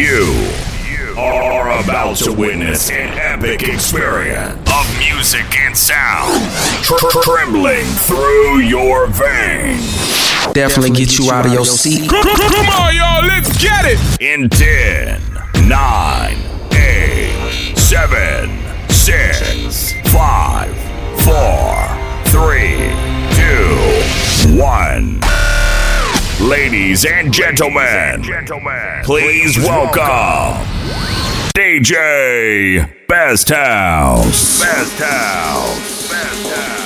You are about to witness an epic experience of music and sound tr- tr- trembling through your veins. Definitely get you out of your seat. Come on, y'all, let's get it. In 10, 9, 8, 7, 6, 5, 4, 3, 2, 1. Ladies and gentlemen, please welcome DJ Best House. Best House. Best House.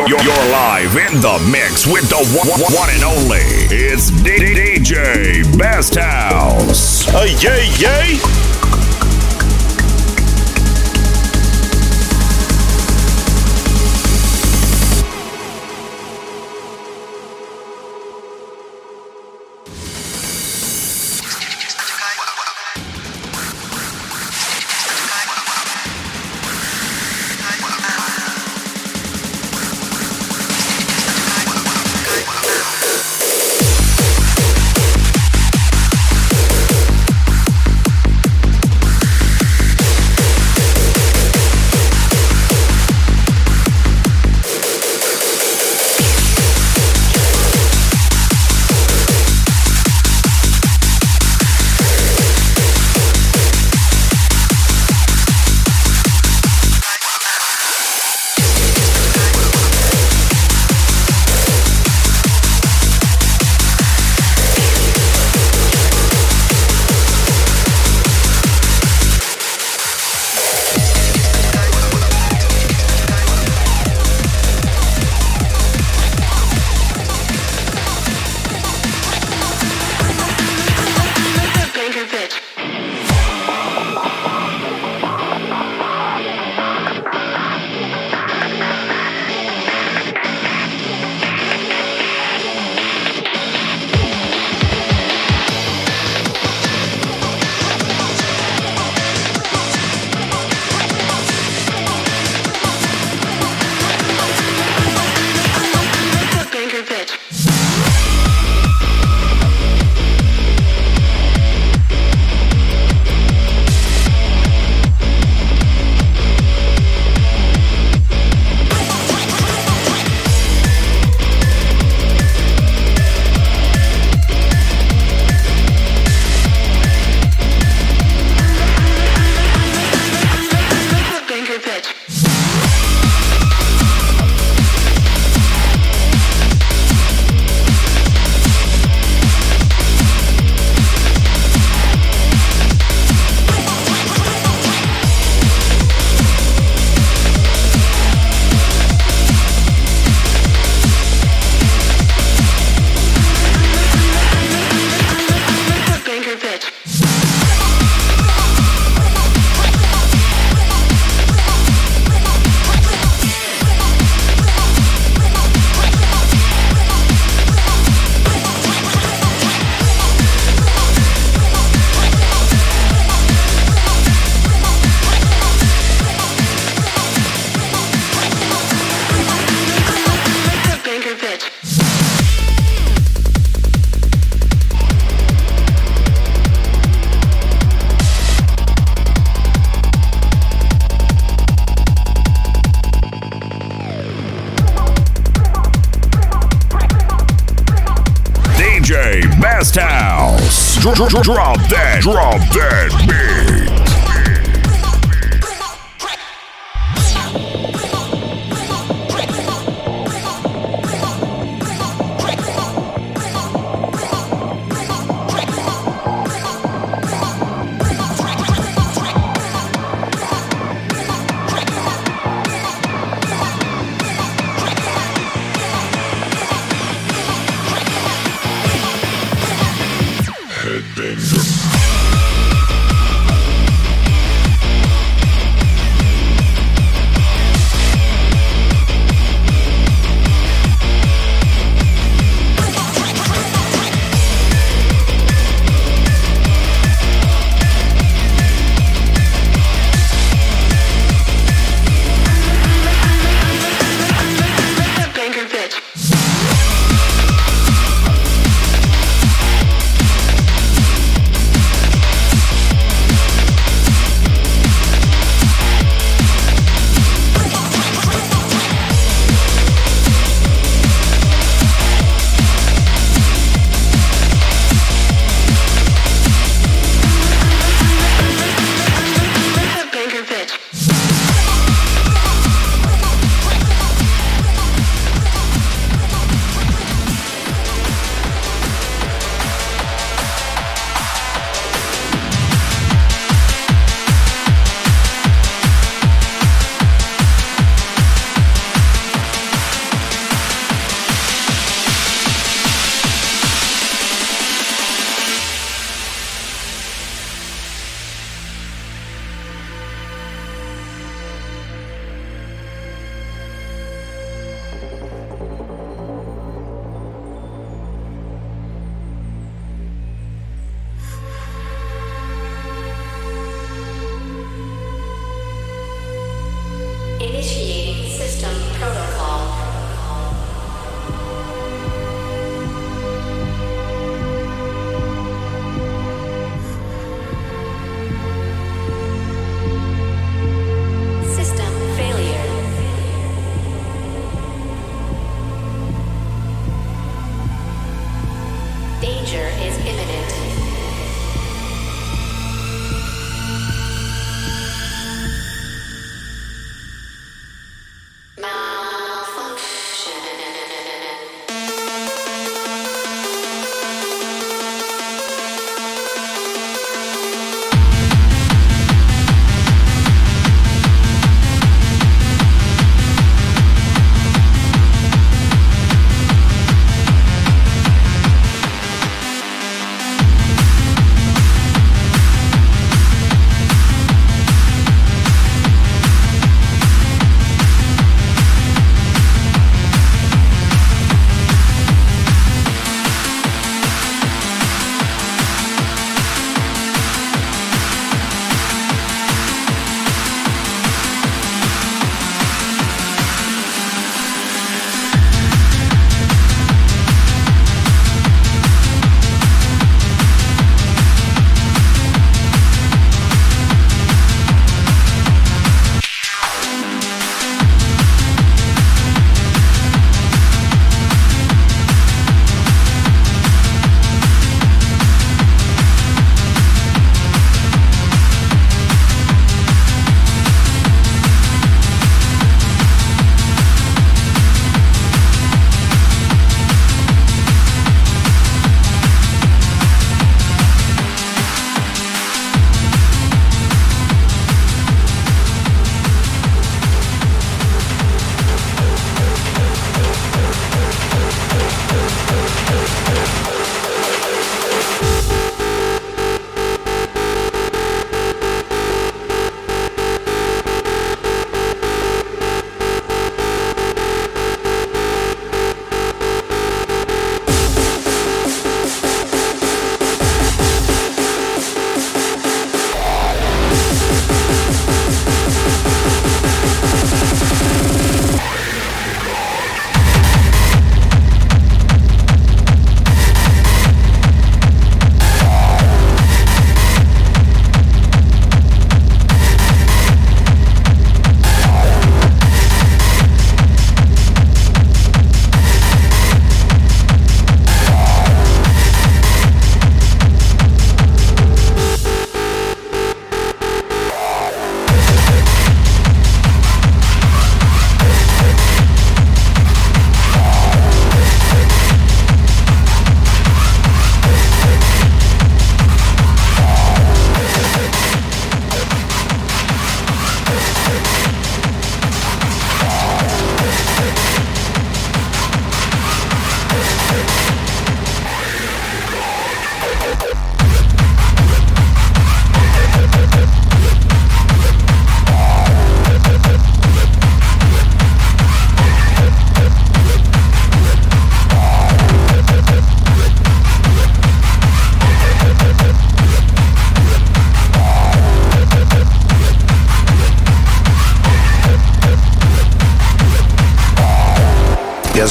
You're, you're, you're live in the mix with the one, one and only. It's DJ Best House. Uh, yay, yay.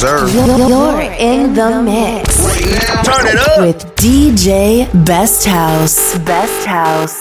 Sir. You're in the mix Turn it up. with DJ Best House. Best House.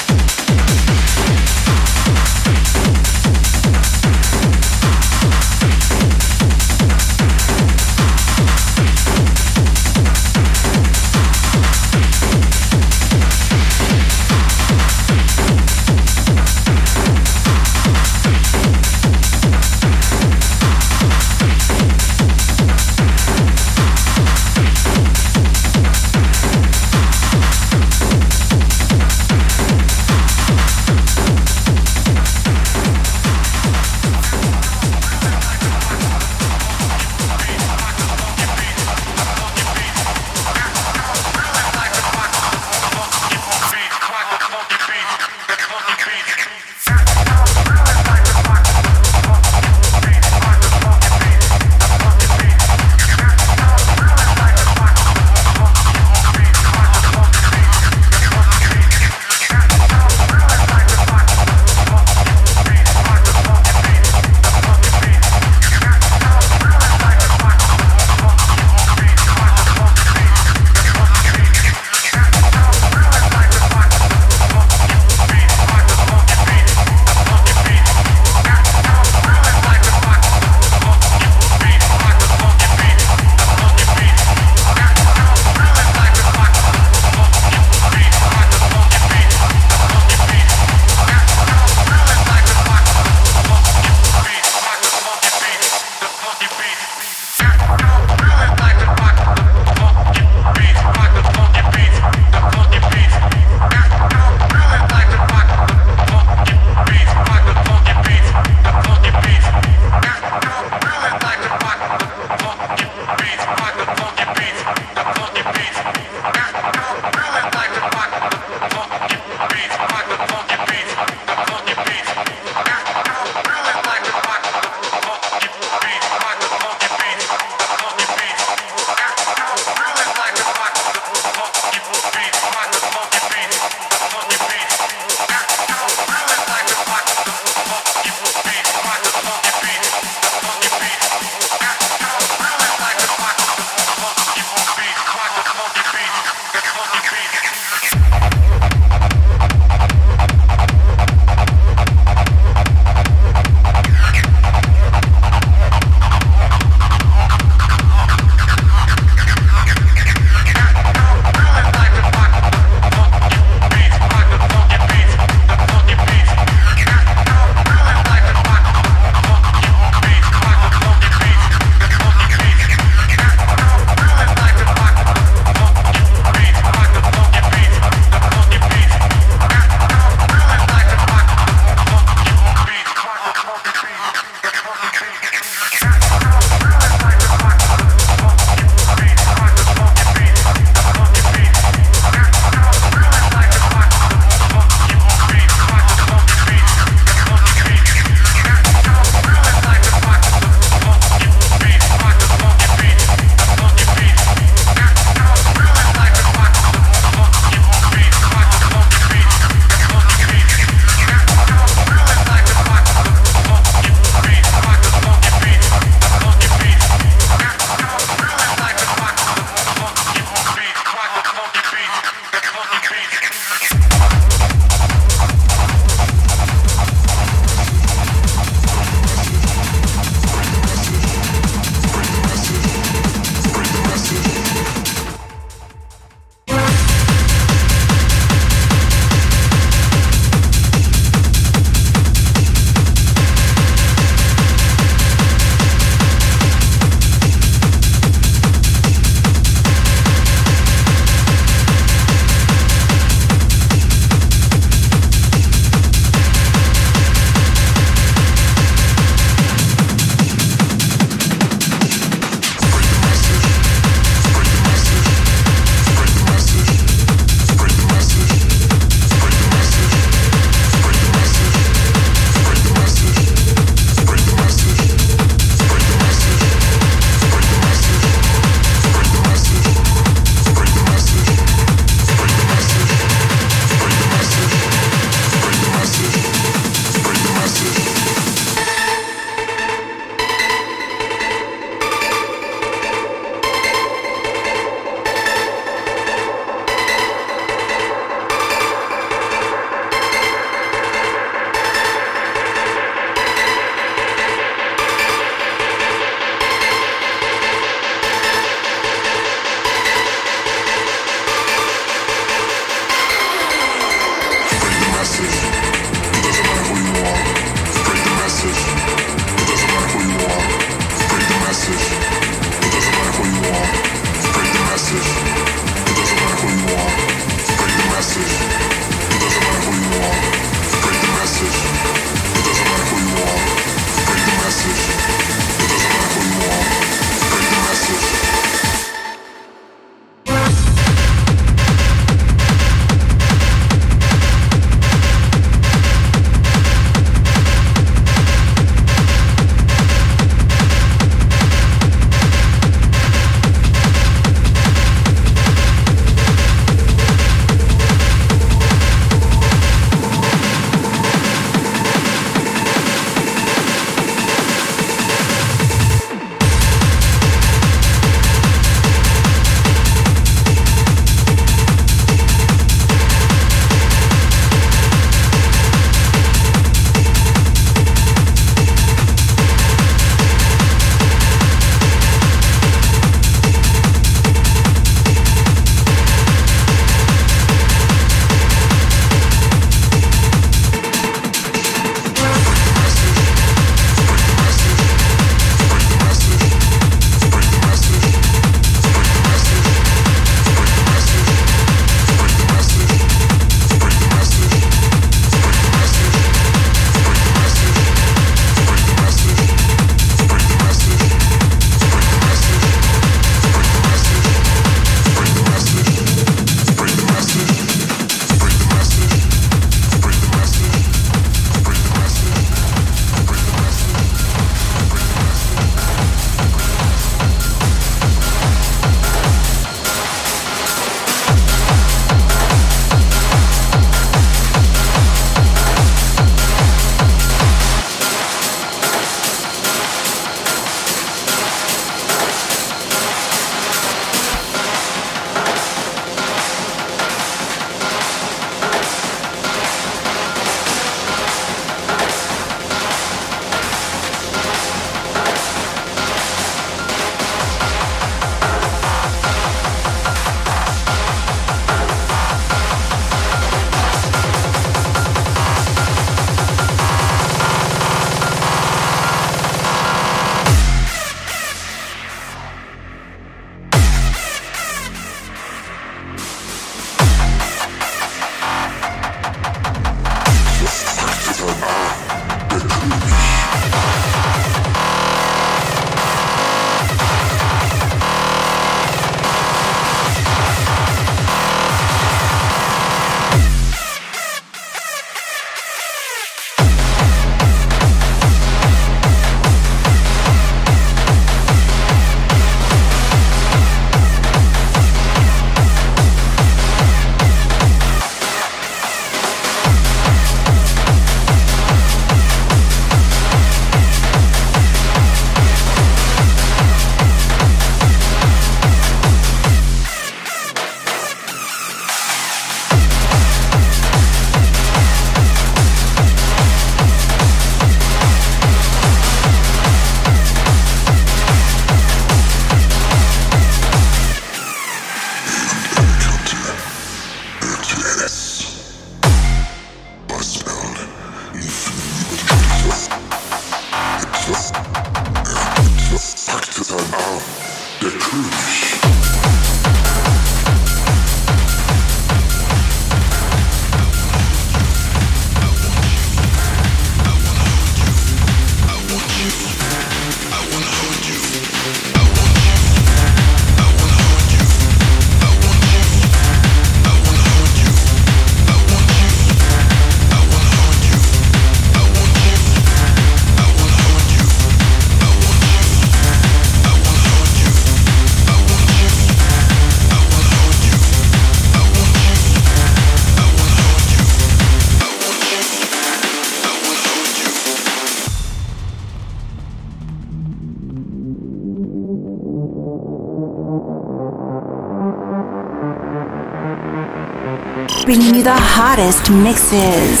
Bringing you the hottest mixes.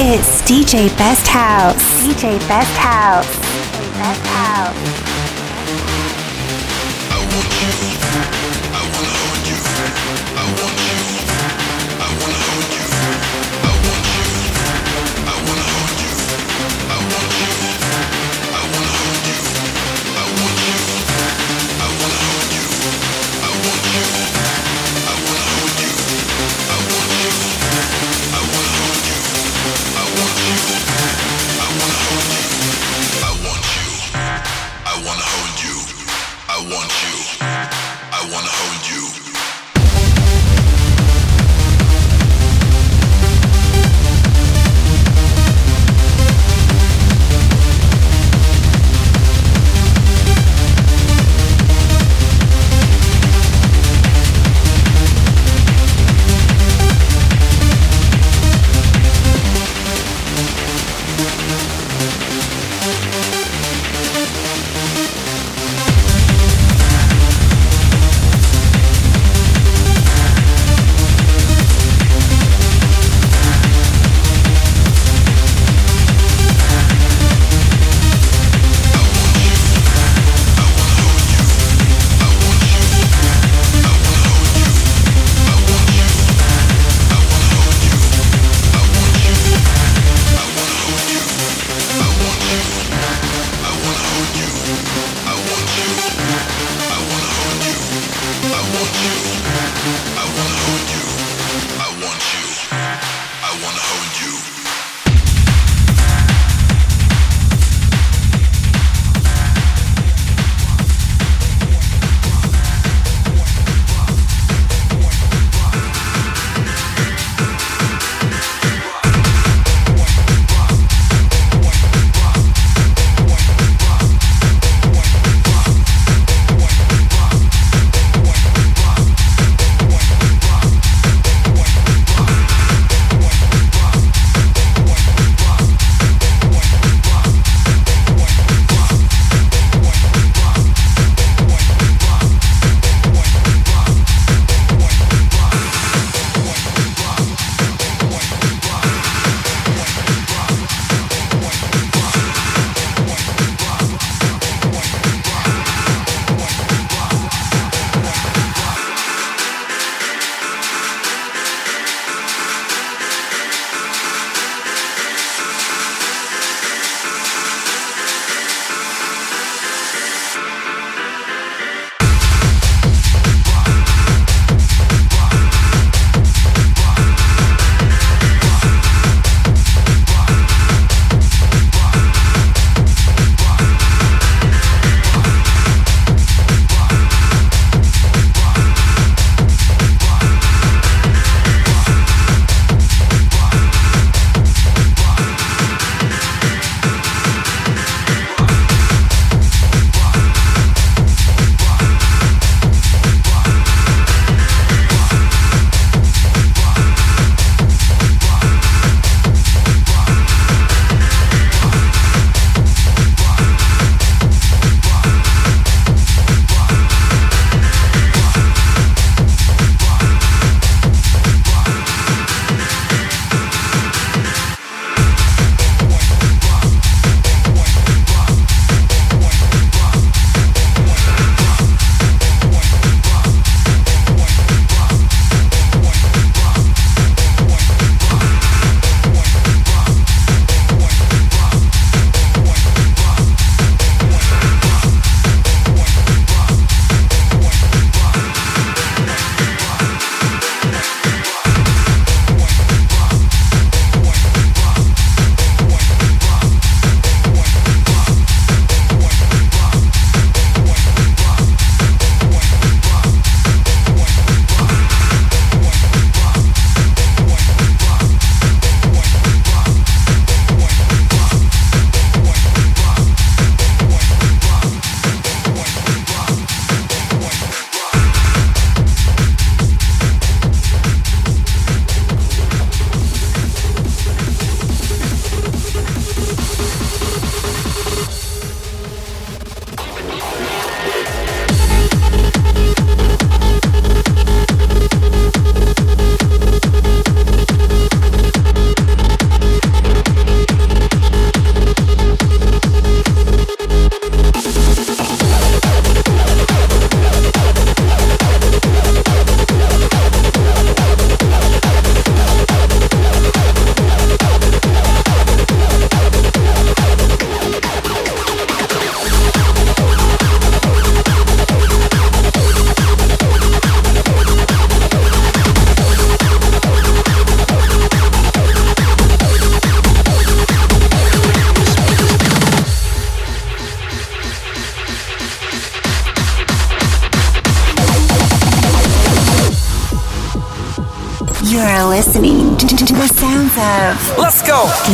It's DJ Best House. DJ Best House.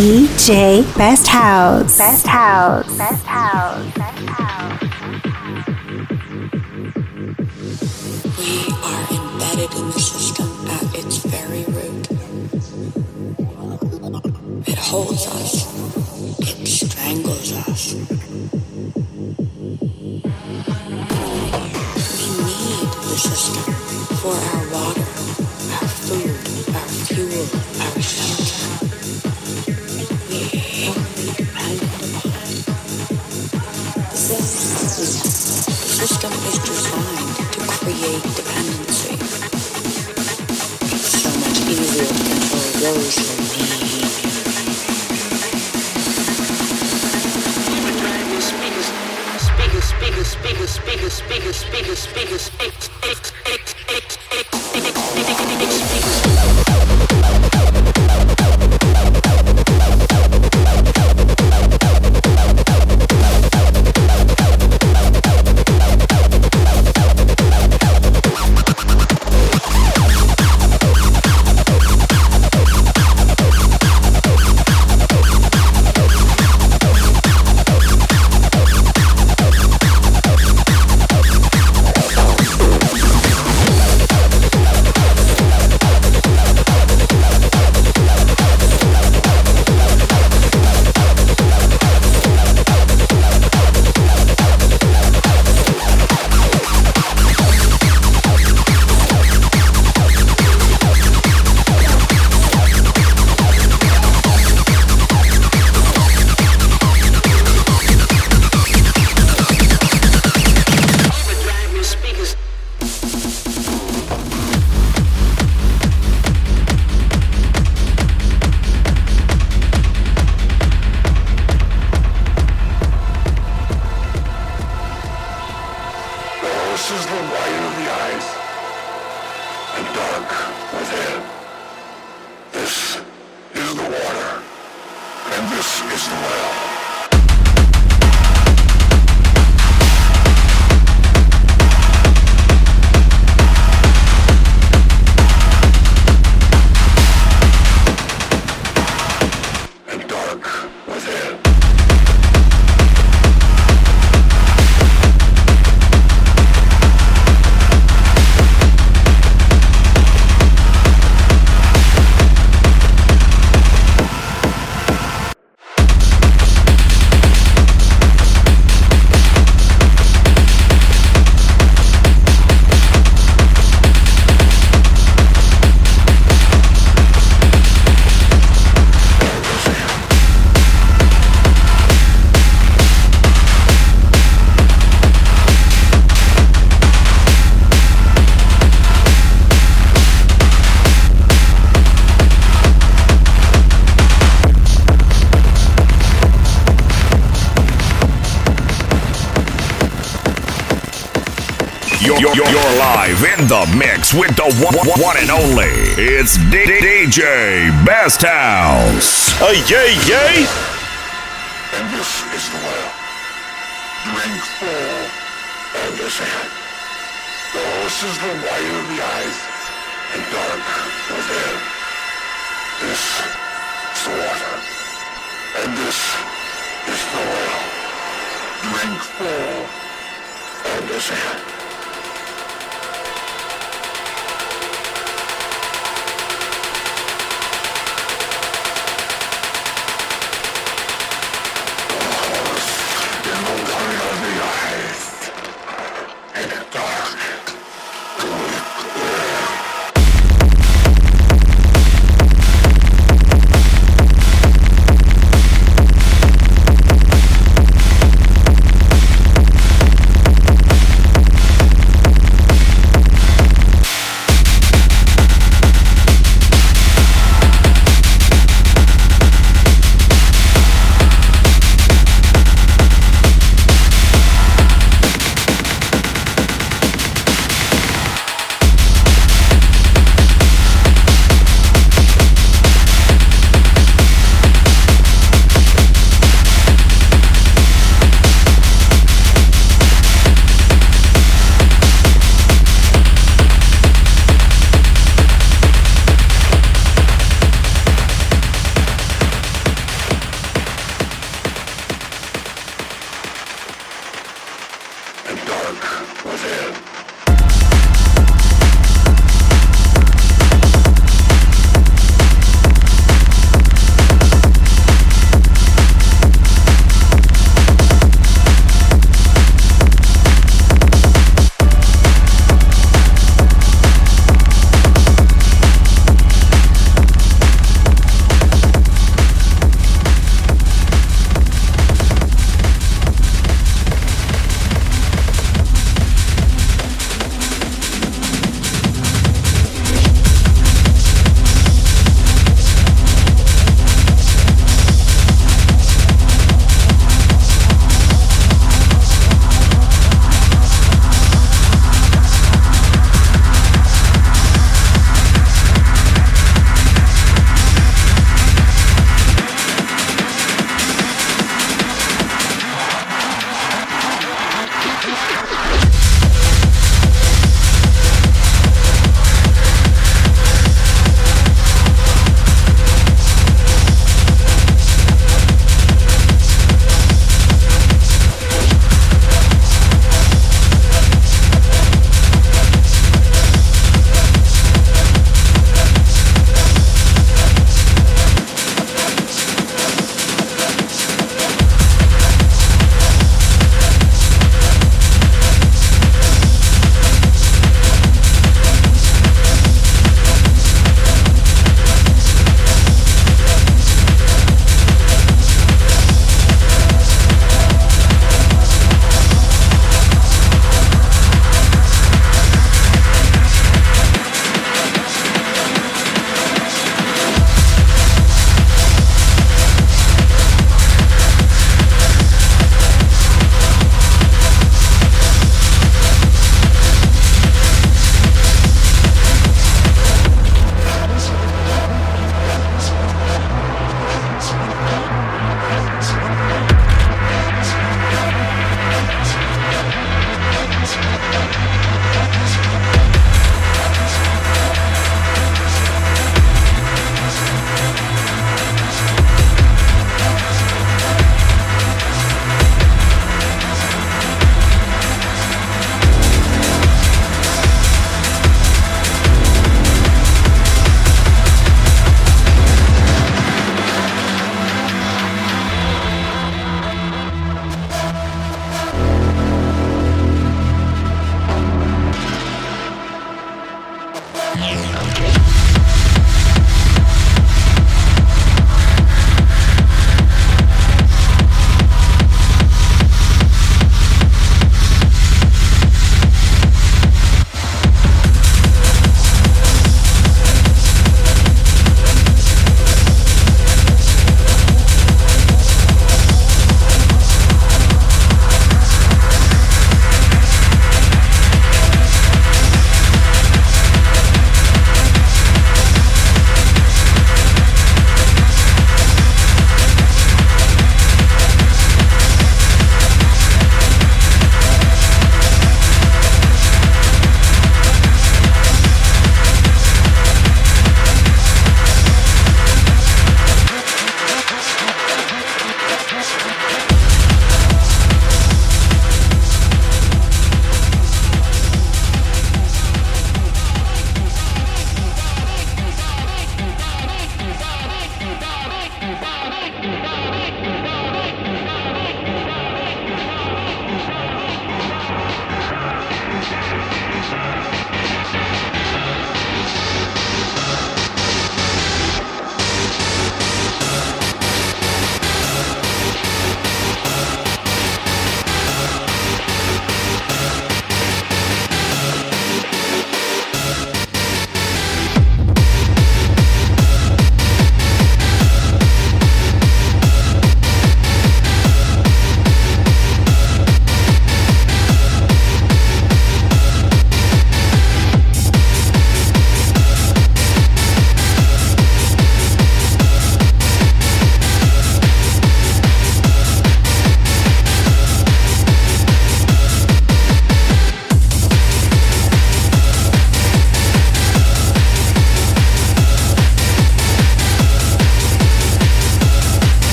DJ Best House. Best House. Best the mix with the one, one, one and only. It's DJ Best House. Uh, yay, yay! And this is the well. Drink full and hand. The is the wide of the eyes and dark within. This is the water. And this is the well. Drink full and hand.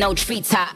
No treetop.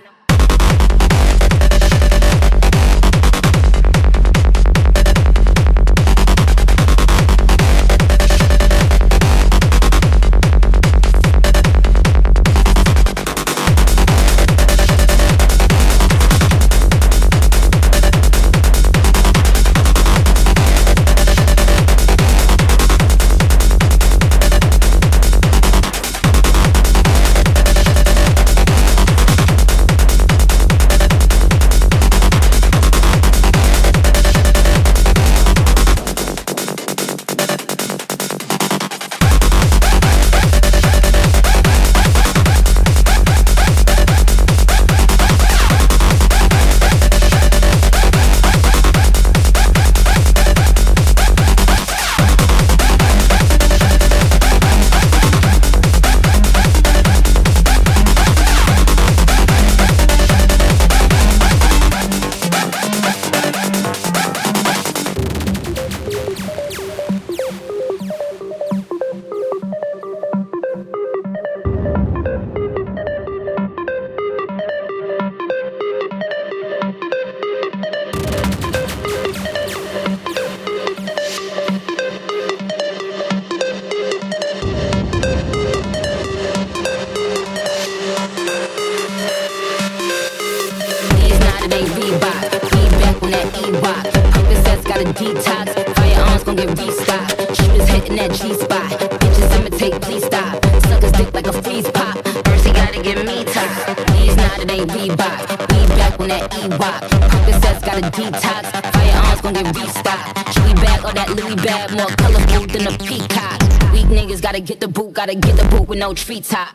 No treetop.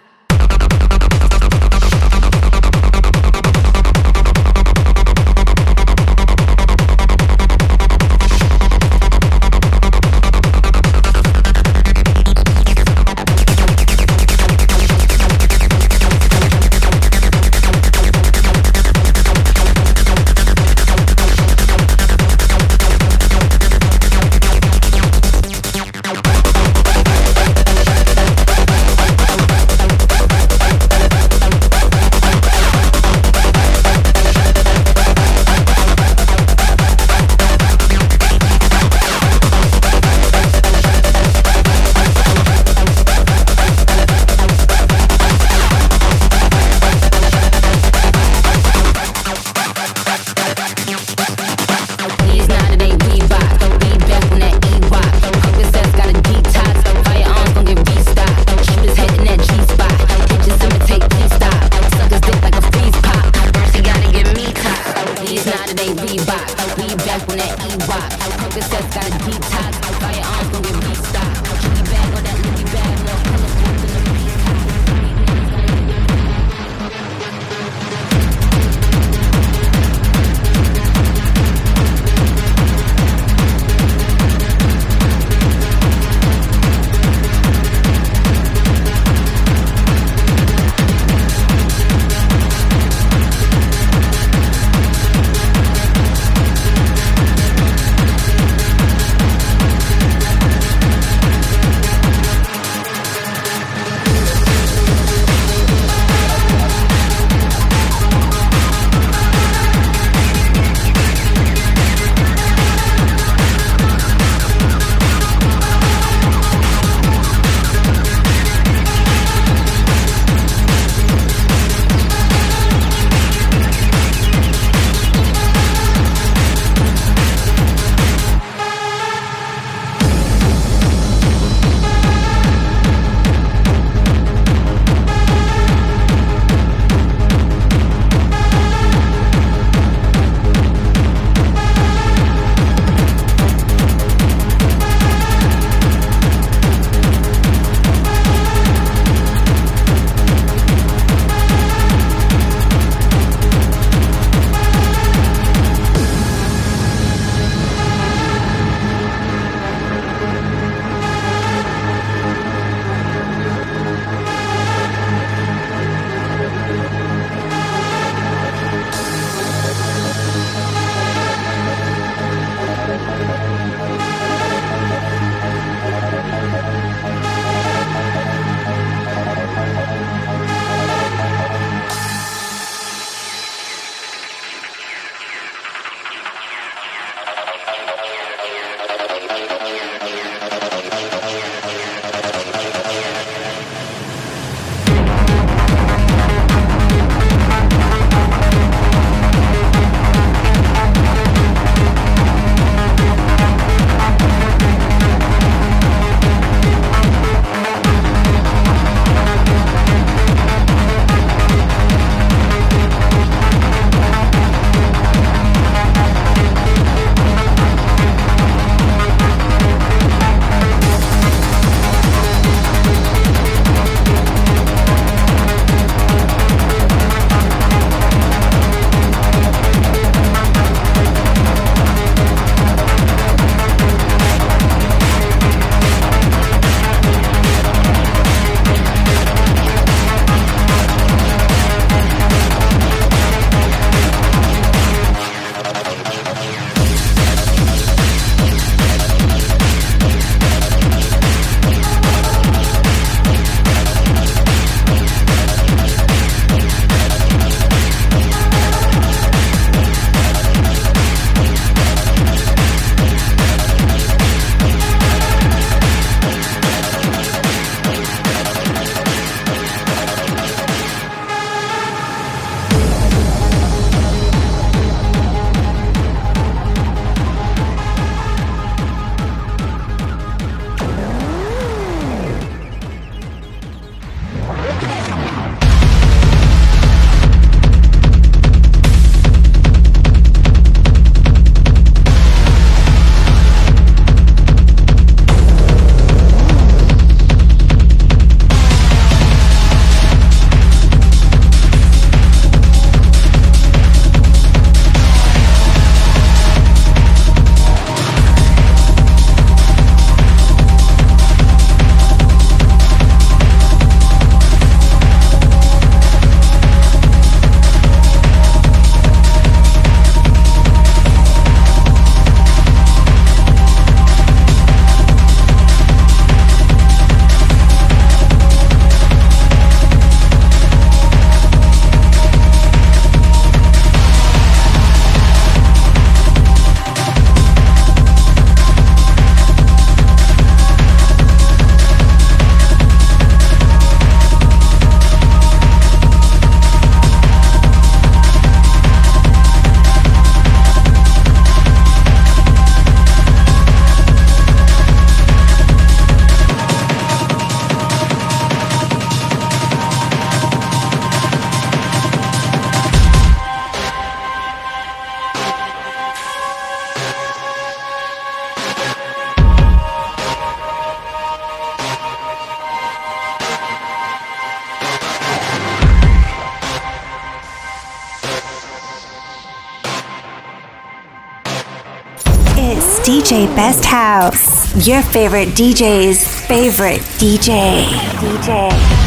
Best House. Your favorite DJ's favorite DJ. DJ.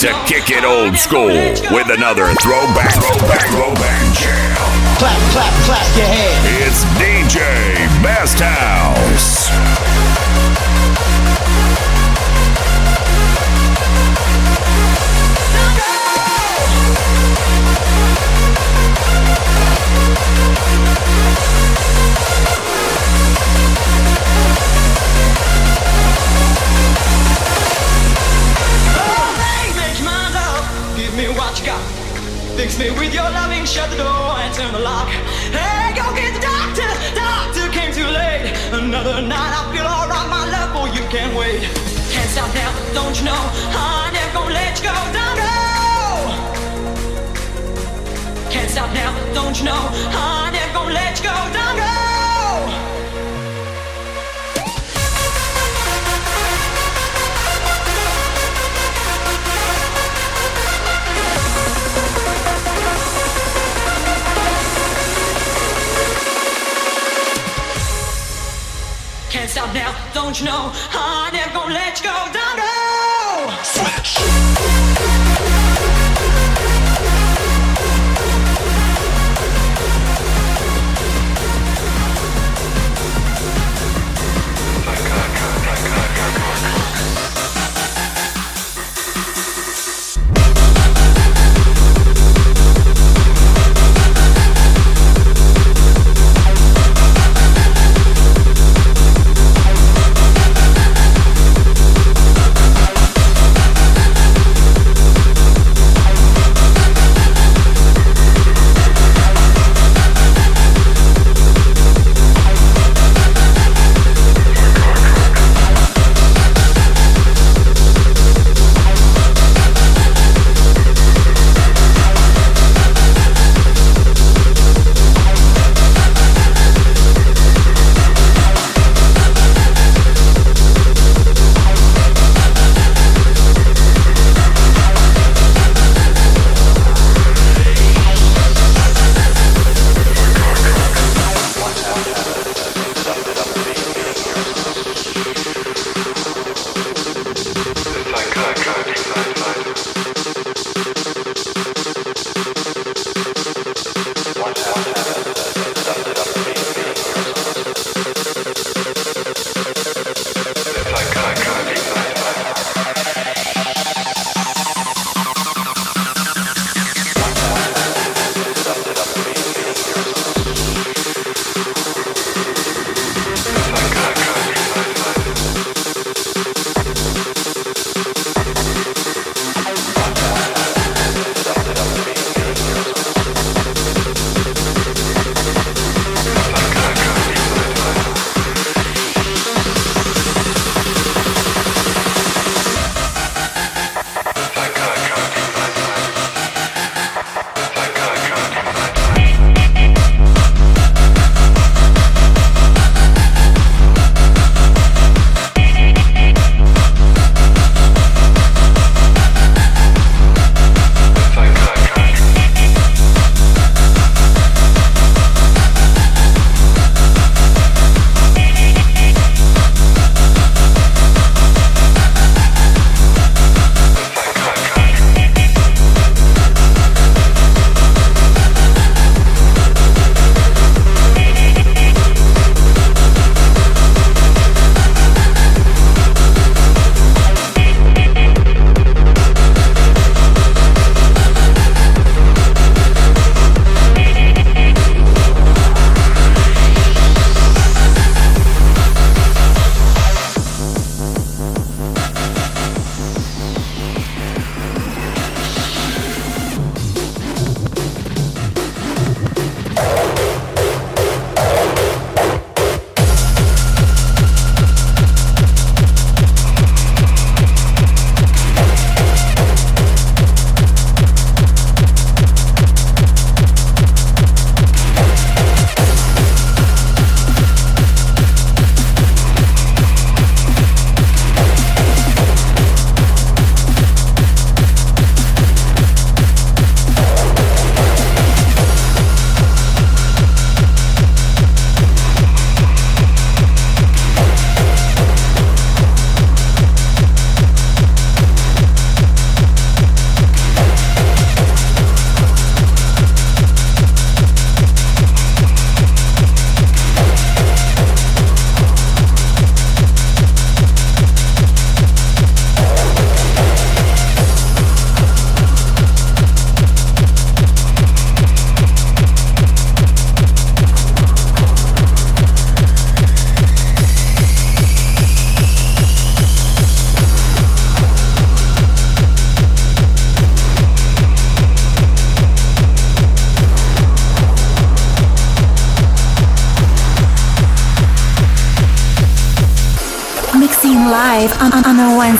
To kick it old school with another throwback, throwback, throwback jam. Clap, clap, clap your hands. It's DJ Best House. Gonna let go. Can't stop now, don't you know? I never gonna let you go. Don't go. Switch.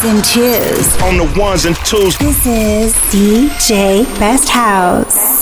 Ones and twos. On the ones and twos. This is DJ Best House.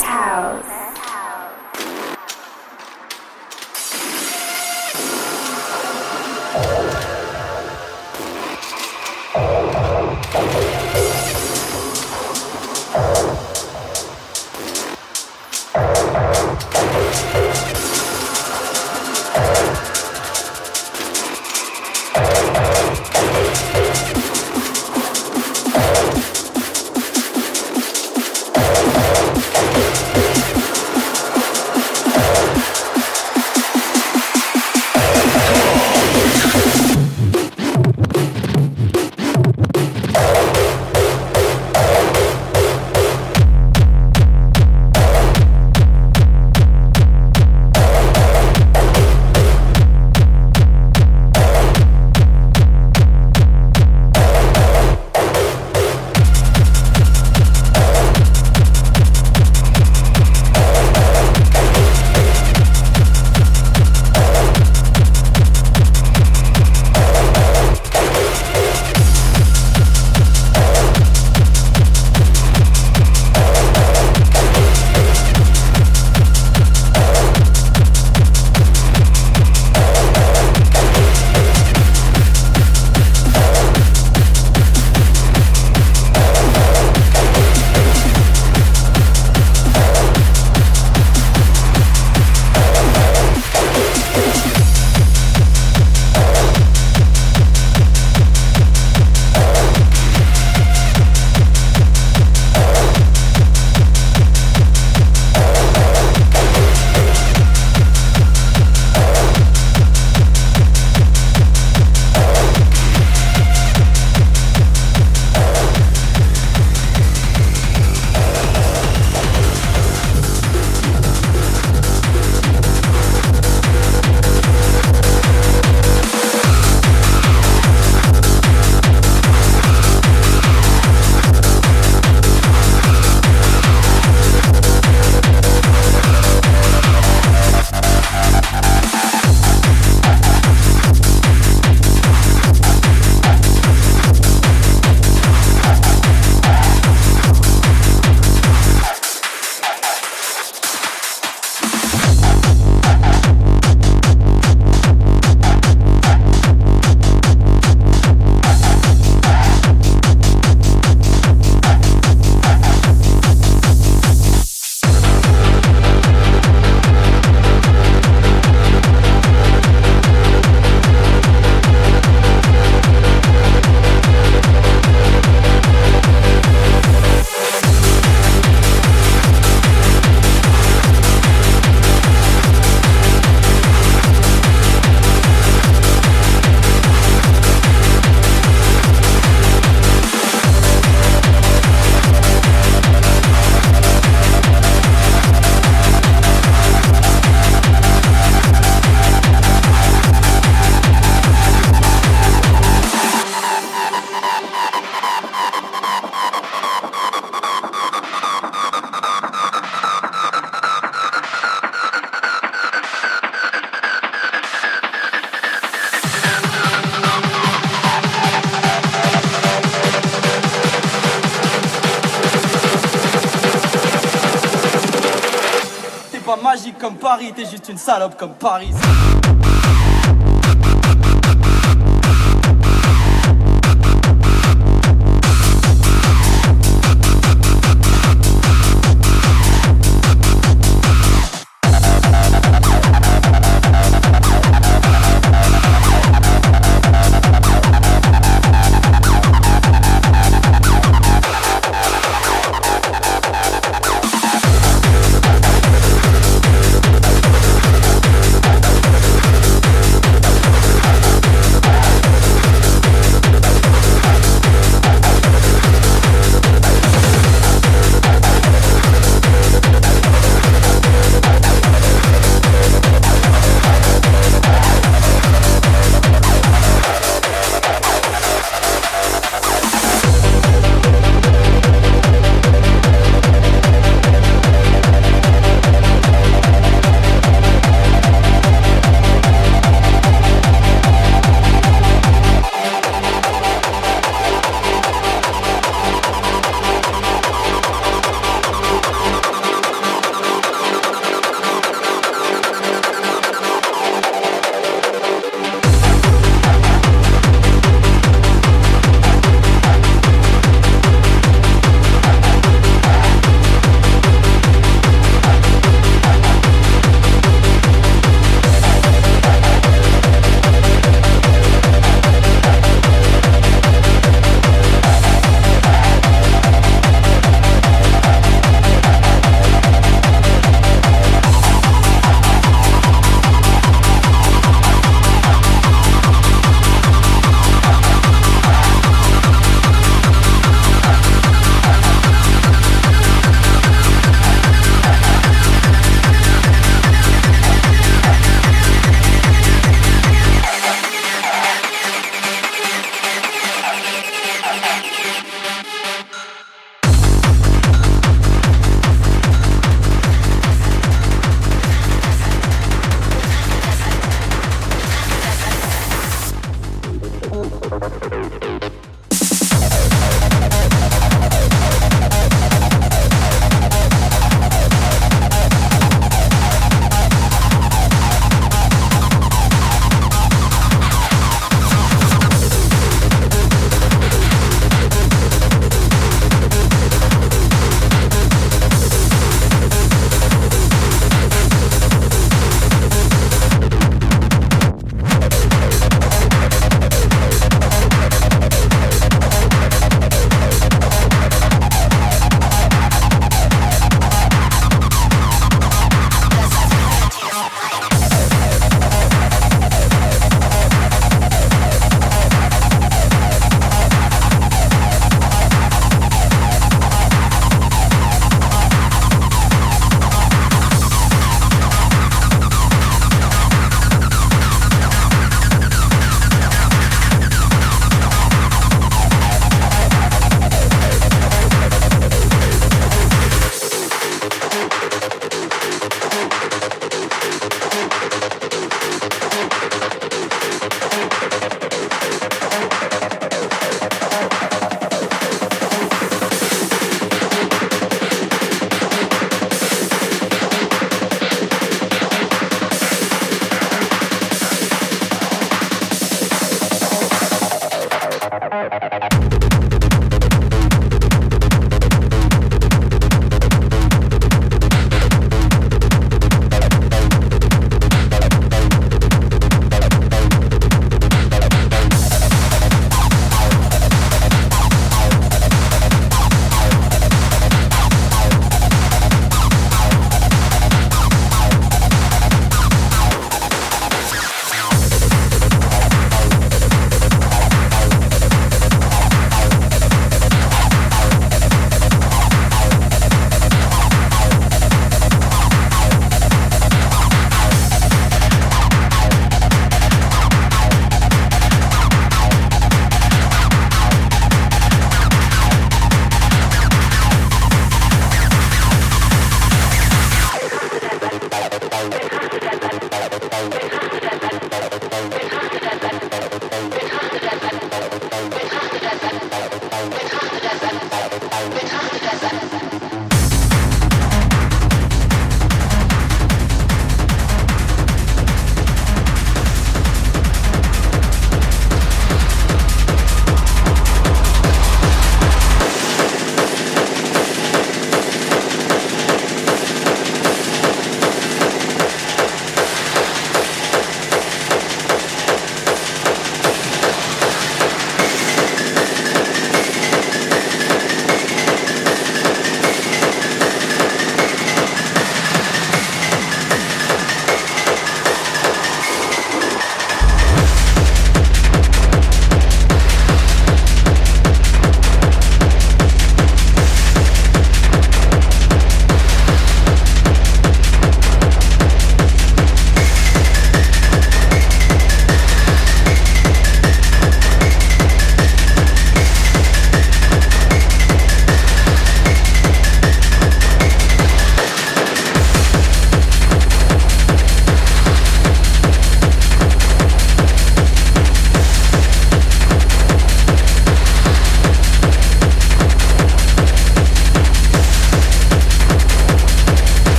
Une salope comme Paris.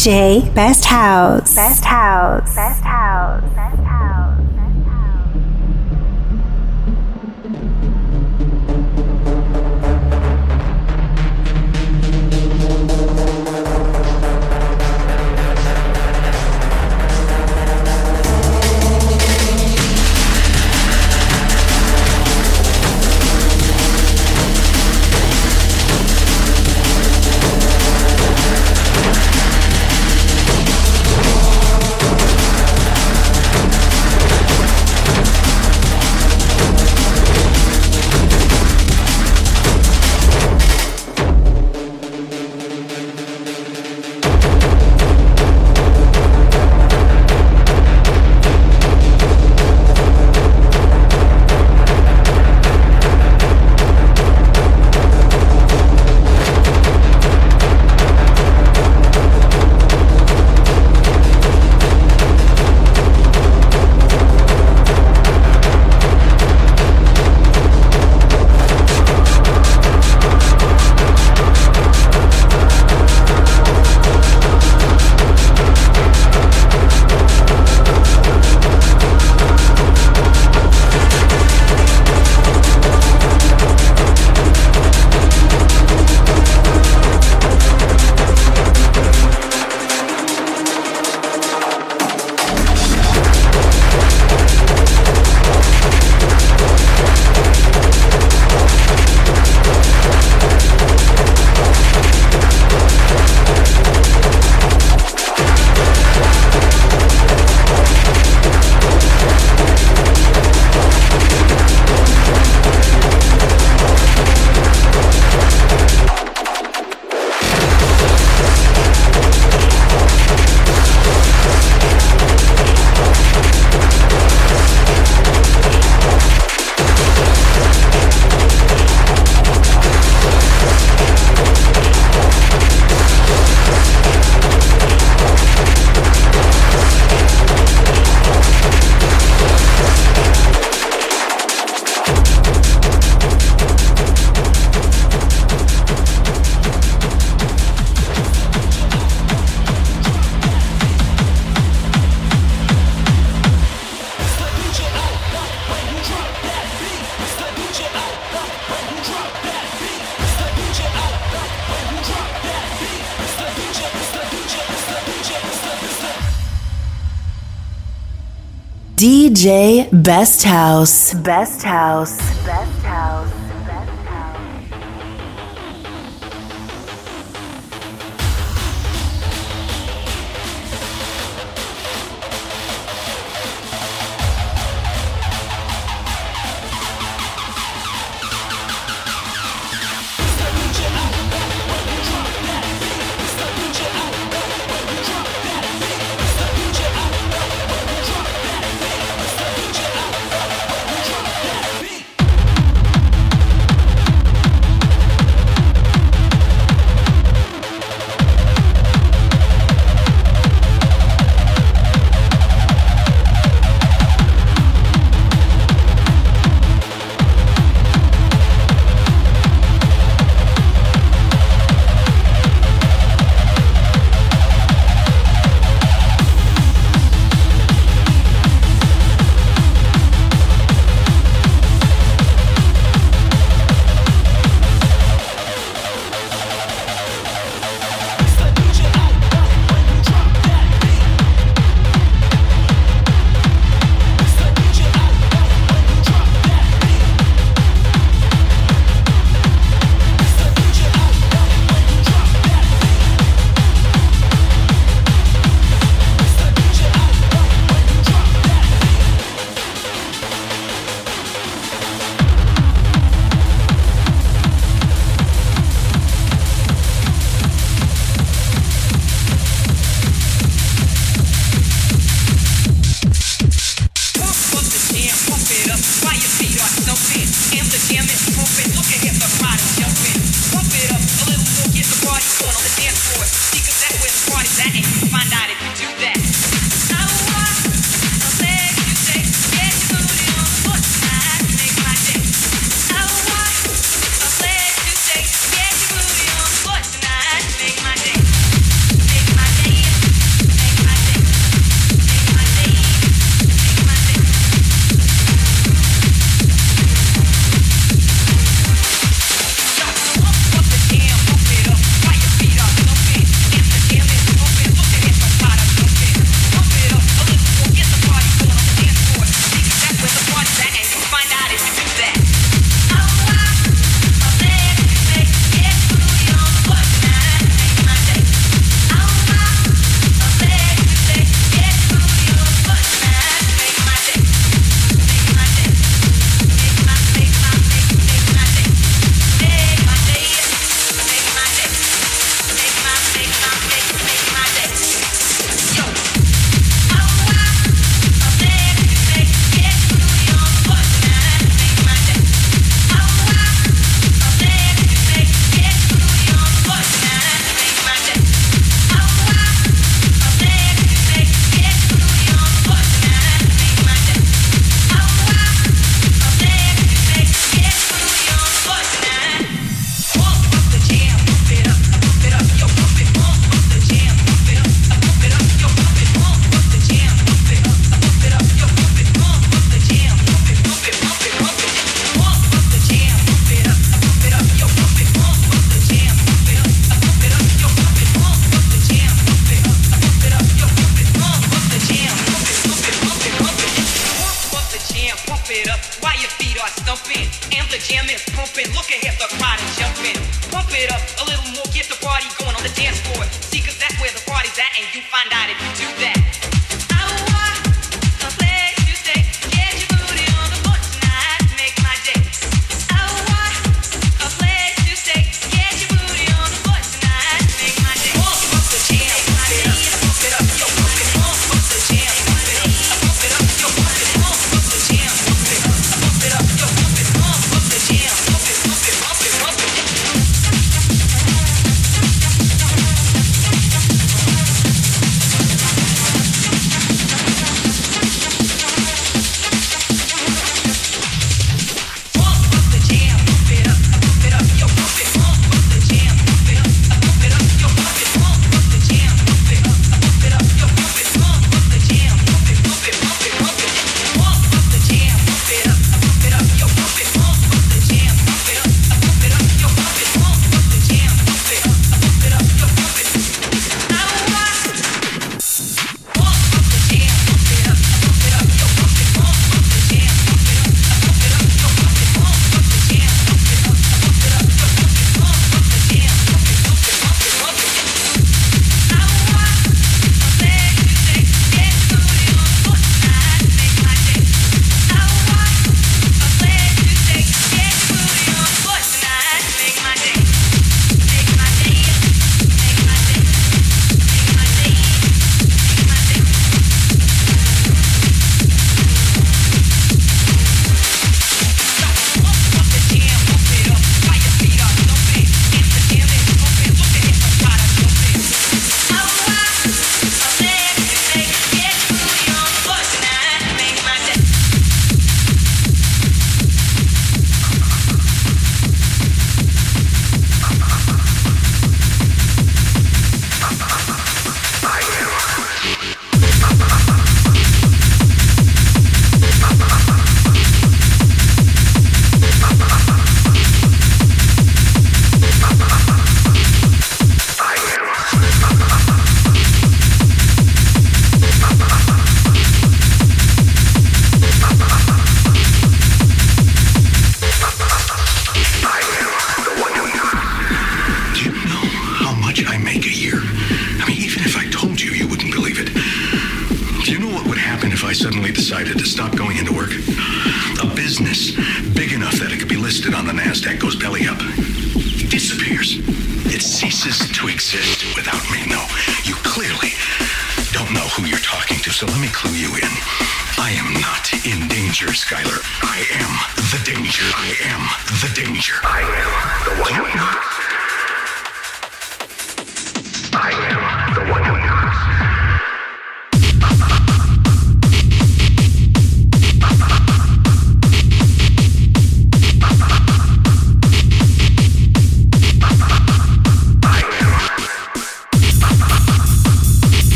DJ Best House. Best House. DJ Best House. Best House. Best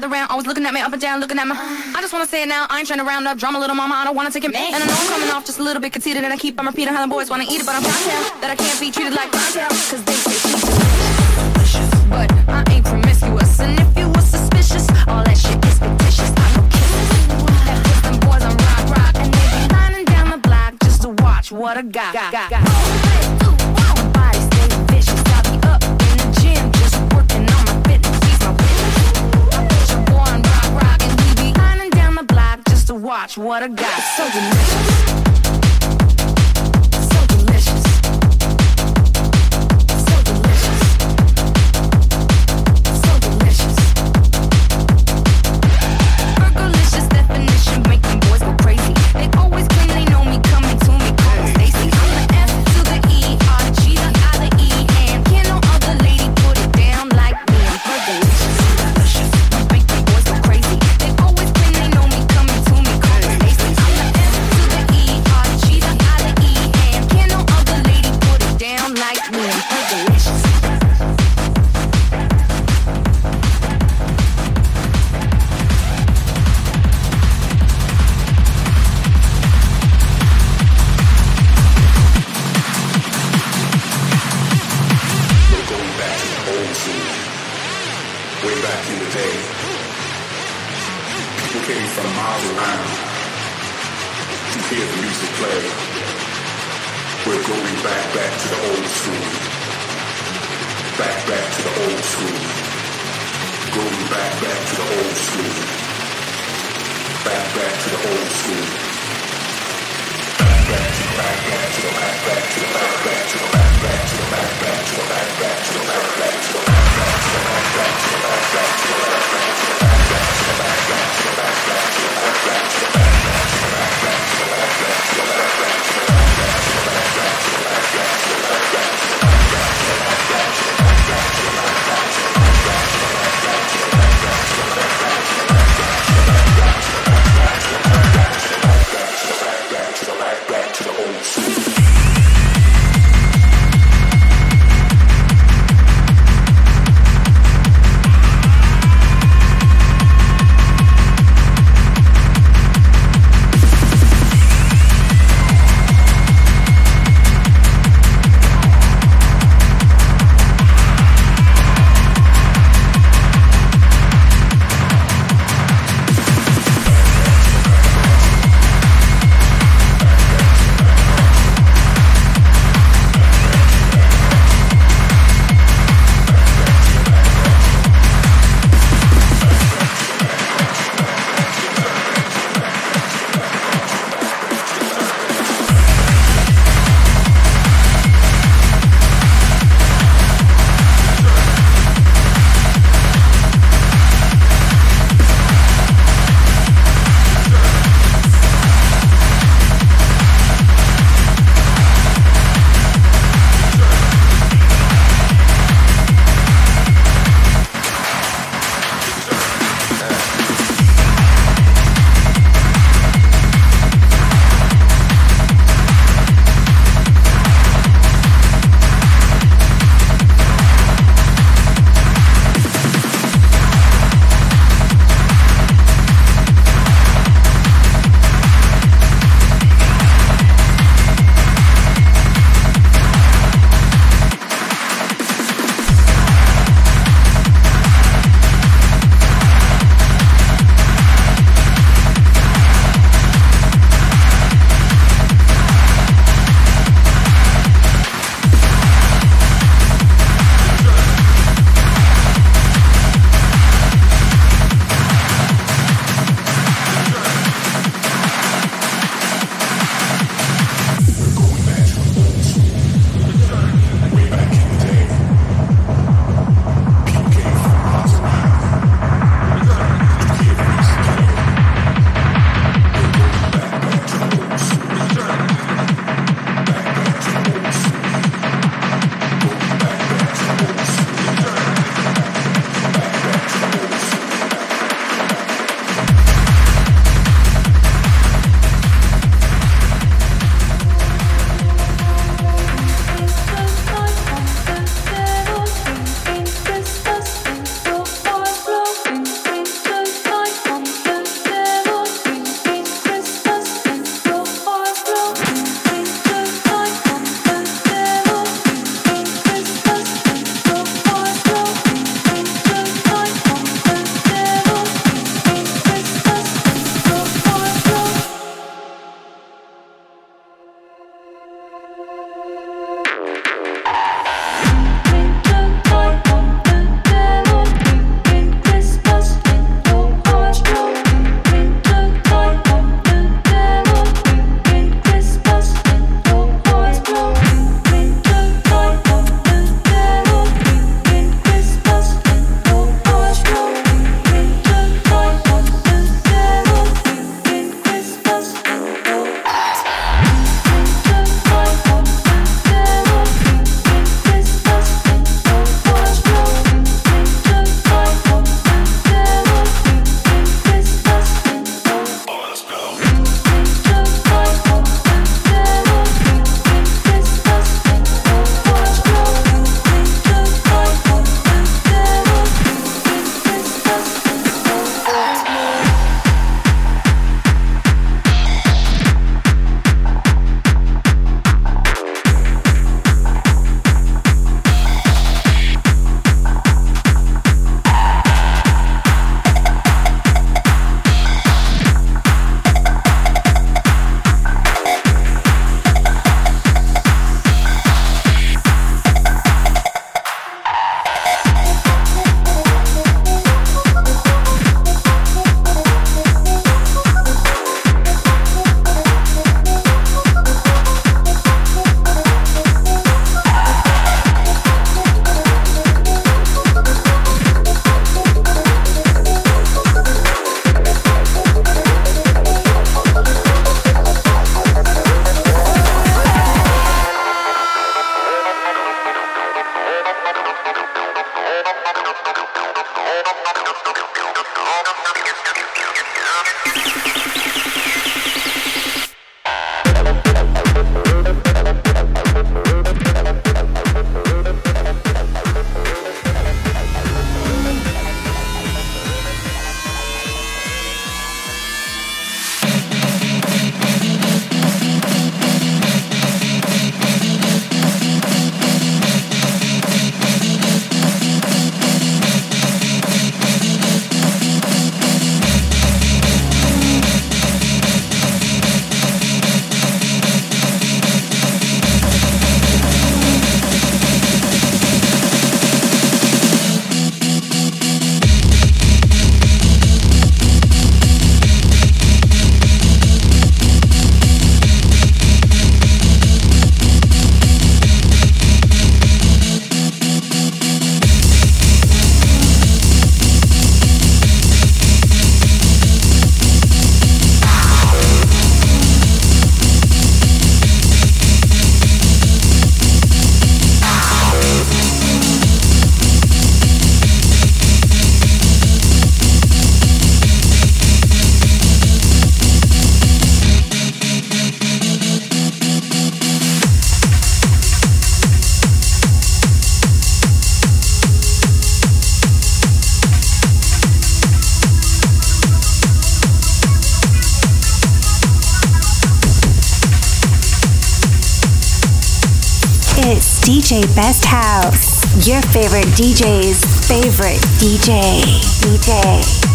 other round. Always looking at me up and down, looking at my. I just wanna say it now. I ain't trying to round up drama, little mama. I don't wanna take it. And I know I'm coming off just a little bit conceited, and I keep on repeating how the boys wanna eat it, but I'm cocktail that I can't be treated like cocktail, cause they say she's delicious, but I ain't promiscuous. And if you were suspicious, all that shit is fictitious. I don't kiss. That them boys on rock, rock, and they be lining down the block just to watch what I got. got, got. watch what I got. So delicious. Best House. Your favorite DJ's favorite DJ. DJ.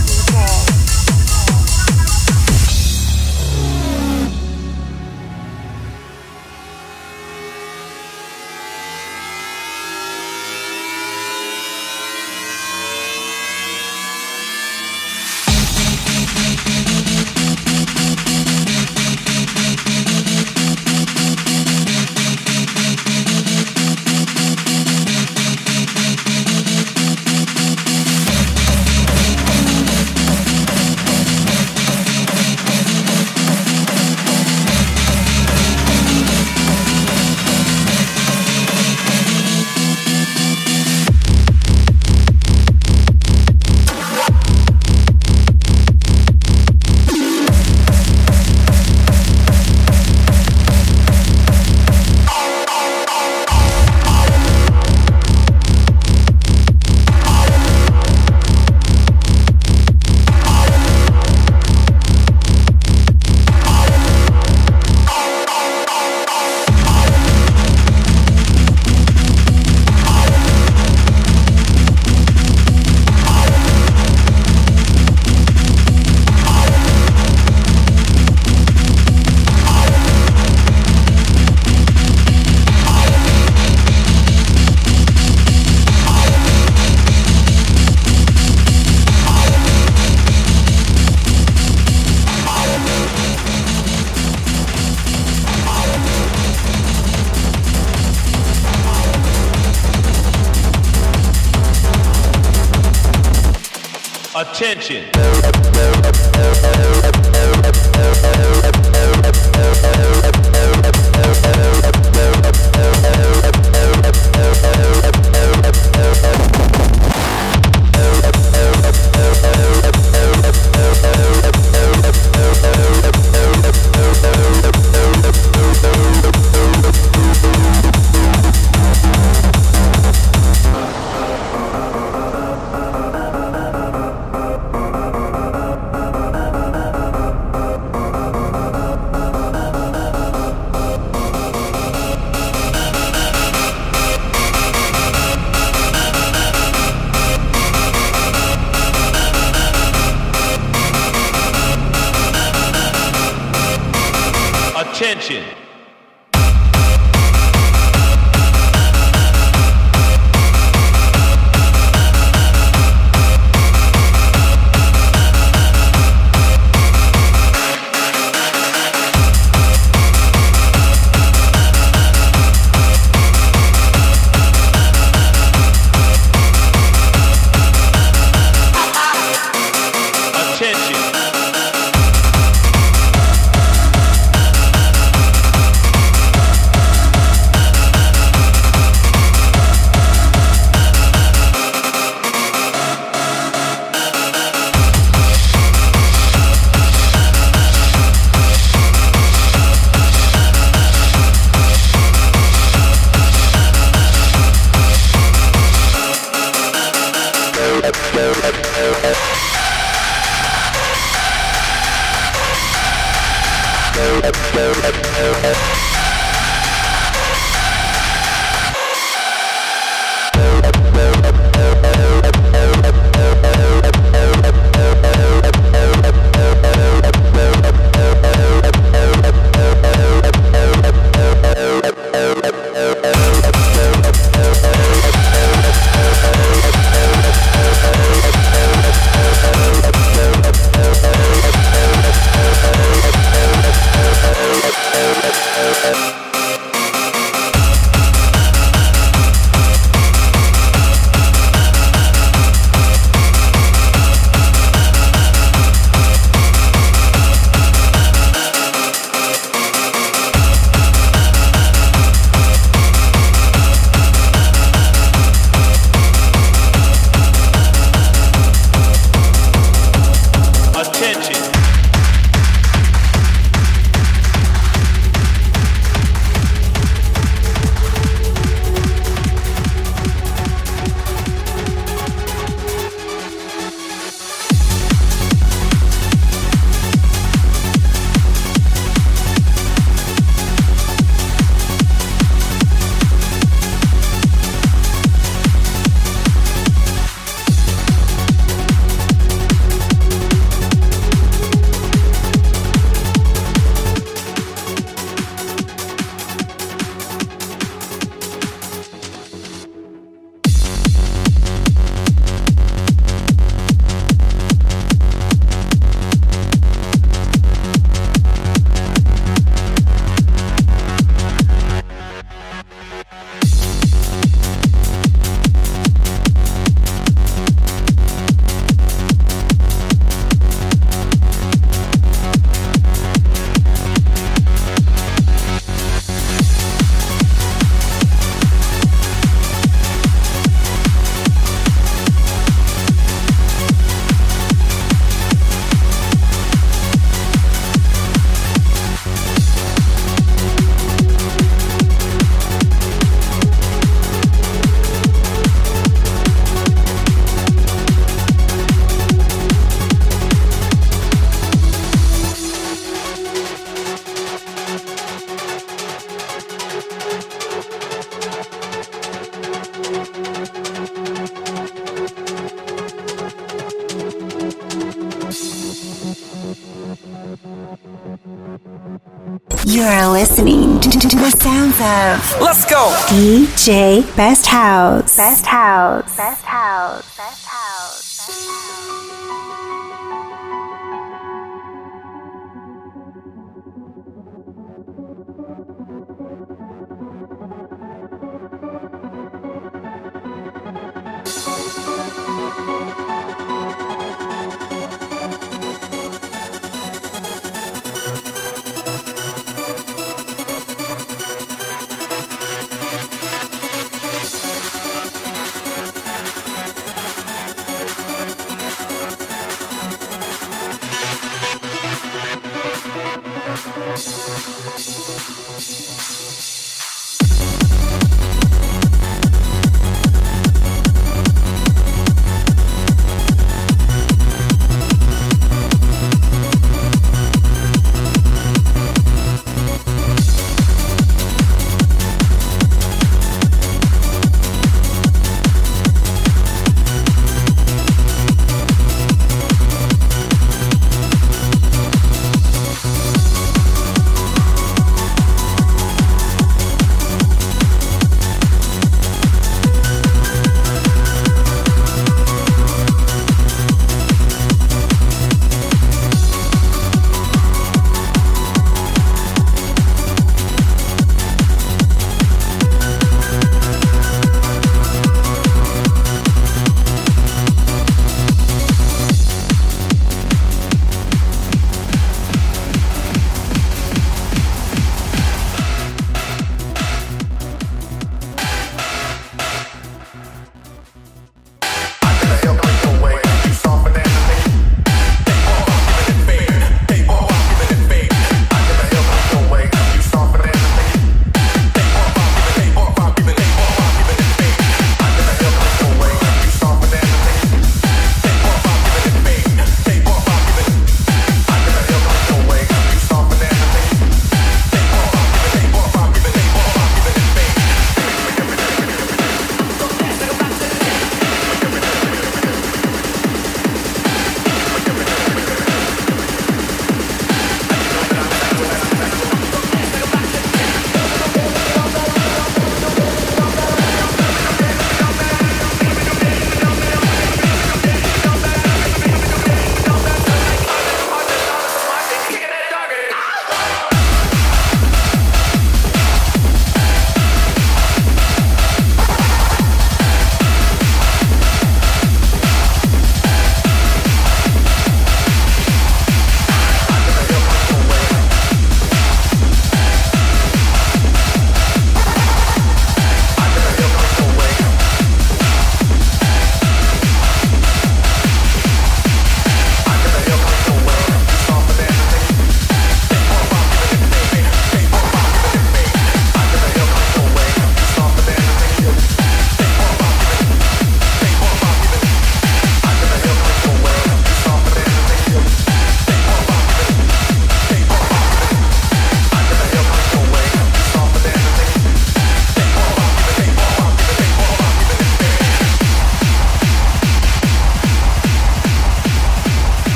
The sounds of Let's go. DJ Best House. Best House. Best House.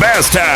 Best House.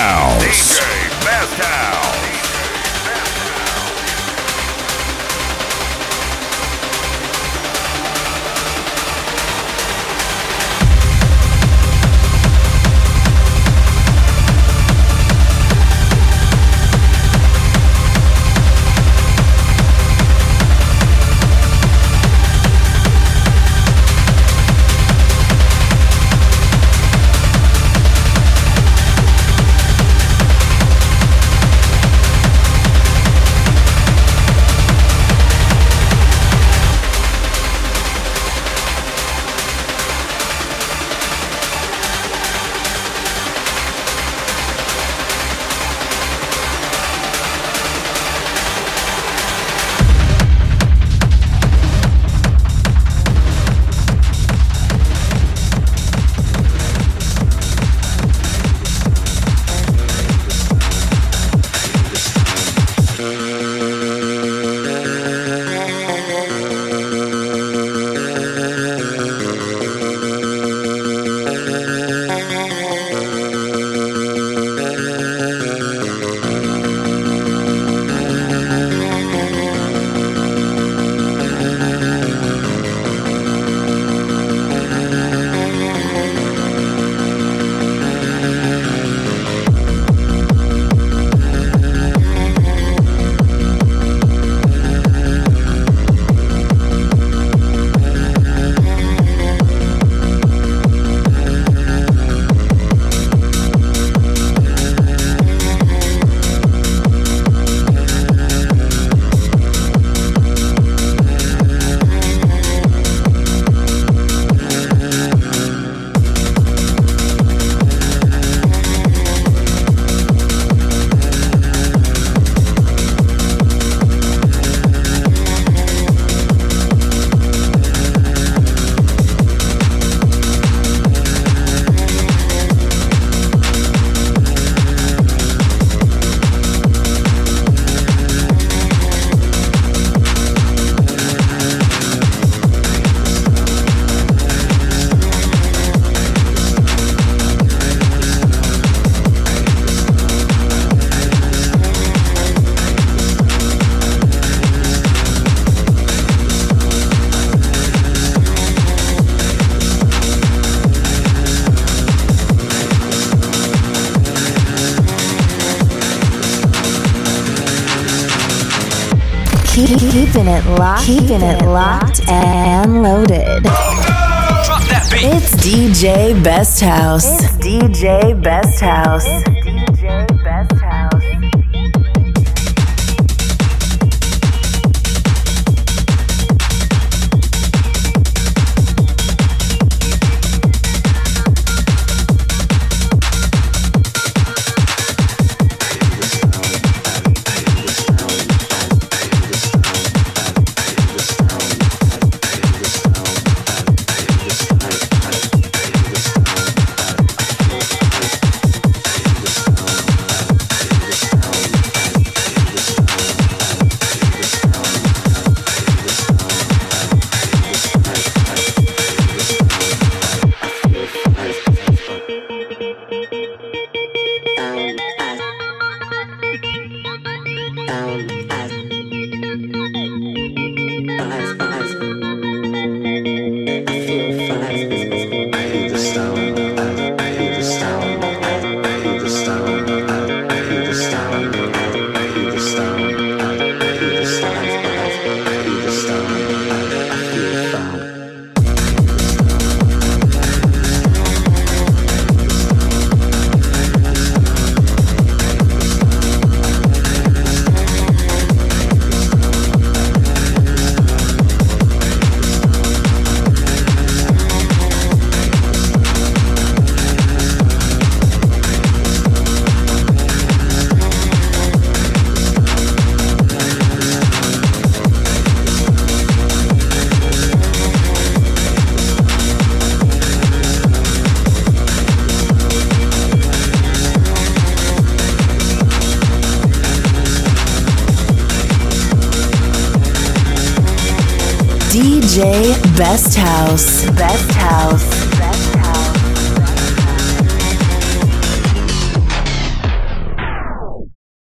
Keeping it locked and loaded. It's DJ Best House. It's DJ Best House. House. Best.